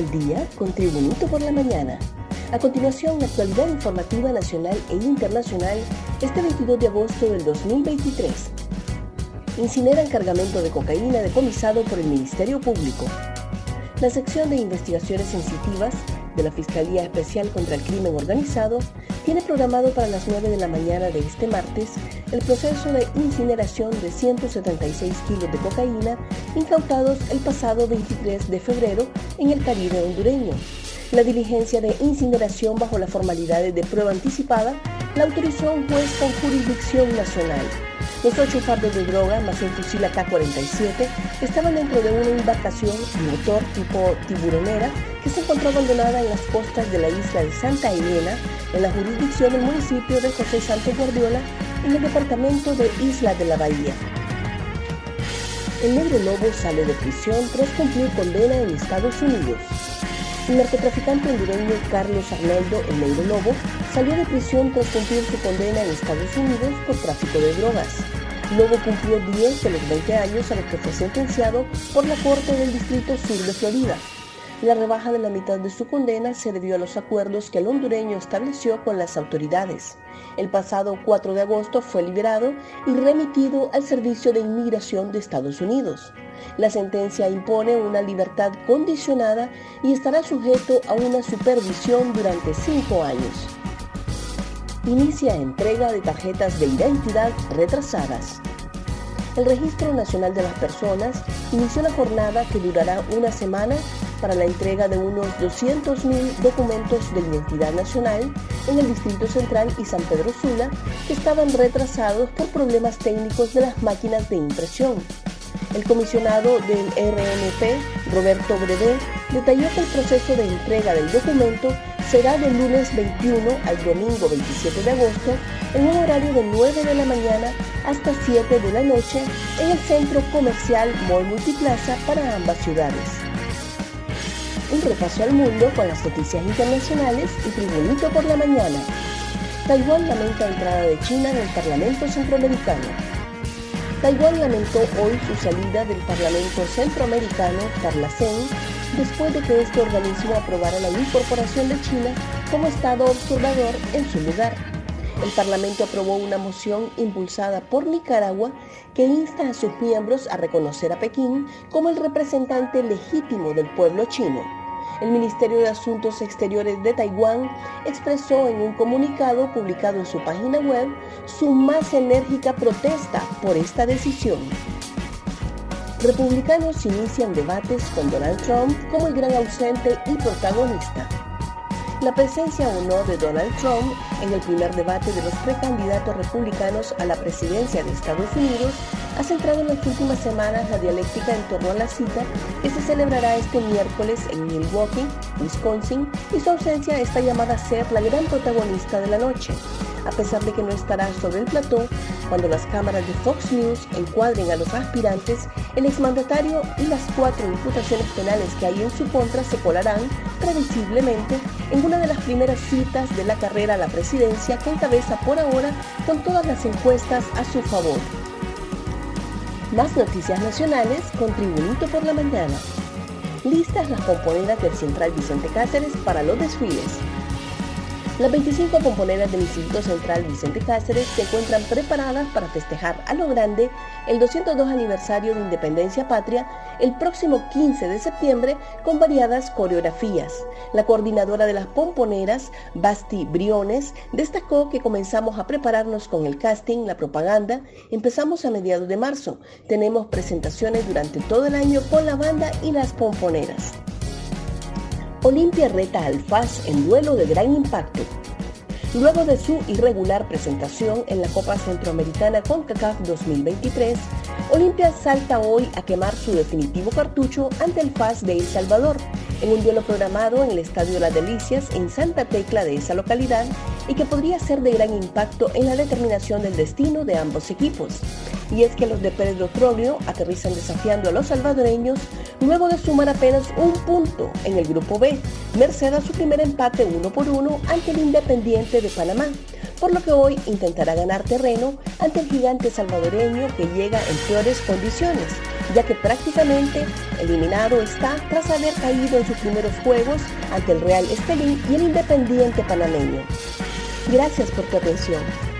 al día con por la mañana. A continuación, la actualidad informativa nacional e internacional este 22 de agosto del 2023. Incineran cargamento de cocaína decomisado por el Ministerio Público. La sección de investigaciones sensitivas de la Fiscalía Especial contra el Crimen Organizado tiene programado para las 9 de la mañana de este martes el proceso de incineración de 176 kilos de cocaína incautados el pasado 23 de febrero en el Caribe hondureño. La diligencia de incineración bajo las formalidades de prueba anticipada la autorizó un juez con jurisdicción nacional. Los ocho fardos de droga más un fusil AK-47 estaban dentro de una embarcación motor tipo tiburonera que se encontró abandonada en las costas de la isla de Santa Elena, en la jurisdicción del municipio de José Santo Guardiola, en el departamento de Isla de la Bahía. El negro lobo sale de prisión tras cumplir condena en Estados Unidos. El narcotraficante hondureño Carlos Arnaldo El Negro Lobo salió de prisión tras cumplir su condena en Estados Unidos por tráfico de drogas. Lobo cumplió 10 de los 20 años a los que fue sentenciado por la Corte del Distrito Sur de Florida. La rebaja de la mitad de su condena se debió a los acuerdos que el hondureño estableció con las autoridades. El pasado 4 de agosto fue liberado y remitido al Servicio de Inmigración de Estados Unidos. La sentencia impone una libertad condicionada y estará sujeto a una supervisión durante cinco años. Inicia entrega de tarjetas de identidad retrasadas. El Registro Nacional de las Personas inició la jornada que durará una semana para la entrega de unos 200.000 documentos de identidad nacional en el Distrito Central y San Pedro Sula que estaban retrasados por problemas técnicos de las máquinas de impresión. El comisionado del RNP, Roberto Brevé, detalló que el proceso de entrega del documento será del lunes 21 al domingo 27 de agosto en un horario de 9 de la mañana hasta 7 de la noche en el centro comercial Mall Multiplaza para ambas ciudades un repaso al mundo con las noticias internacionales y Tribunito por la mañana. Taiwán lamenta entrada de China en el Parlamento Centroamericano. Taiwán lamentó hoy su salida del Parlamento Centroamericano, Parlacén, después de que este organismo aprobara la incorporación de China como Estado observador en su lugar. El Parlamento aprobó una moción impulsada por Nicaragua que insta a sus miembros a reconocer a Pekín como el representante legítimo del pueblo chino. El Ministerio de Asuntos Exteriores de Taiwán expresó en un comunicado publicado en su página web su más enérgica protesta por esta decisión. Republicanos inician debates con Donald Trump como el gran ausente y protagonista. La presencia o no de Donald Trump en el primer debate de los precandidatos republicanos a la presidencia de Estados Unidos ha centrado en las últimas semanas la dialéctica en torno a la cita que se celebrará este miércoles en Milwaukee, Wisconsin, y su ausencia está llamada a ser la gran protagonista de la noche a pesar de que no estará sobre el plató, cuando las cámaras de Fox News encuadren a los aspirantes, el exmandatario y las cuatro imputaciones penales que hay en su contra se colarán, previsiblemente, en una de las primeras citas de la carrera a la presidencia que encabeza por ahora con todas las encuestas a su favor. Más noticias nacionales con Tribunito por la Mañana. Listas las componeras del Central Vicente Cáceres para los desfiles. Las 25 pomponeras del Instituto Central Vicente Cáceres se encuentran preparadas para festejar a lo grande el 202 aniversario de Independencia Patria el próximo 15 de septiembre con variadas coreografías. La coordinadora de las pomponeras, Basti Briones, destacó que comenzamos a prepararnos con el casting, la propaganda, empezamos a mediados de marzo. Tenemos presentaciones durante todo el año con la banda y las pomponeras. Olimpia reta al FAS en duelo de gran impacto. Luego de su irregular presentación en la Copa Centroamericana CONCACAF 2023, Olimpia salta hoy a quemar su definitivo cartucho ante el FAS de El Salvador, en un duelo programado en el Estadio Las Delicias en Santa Tecla de esa localidad y que podría ser de gran impacto en la determinación del destino de ambos equipos y es que los de Pedro Troglio aterrizan desafiando a los salvadoreños luego de sumar apenas un punto en el grupo B, merced a su primer empate uno por uno ante el Independiente de Panamá, por lo que hoy intentará ganar terreno ante el gigante salvadoreño que llega en peores condiciones, ya que prácticamente eliminado está tras haber caído en sus primeros juegos ante el Real Estelín y el Independiente panameño. Gracias por tu atención.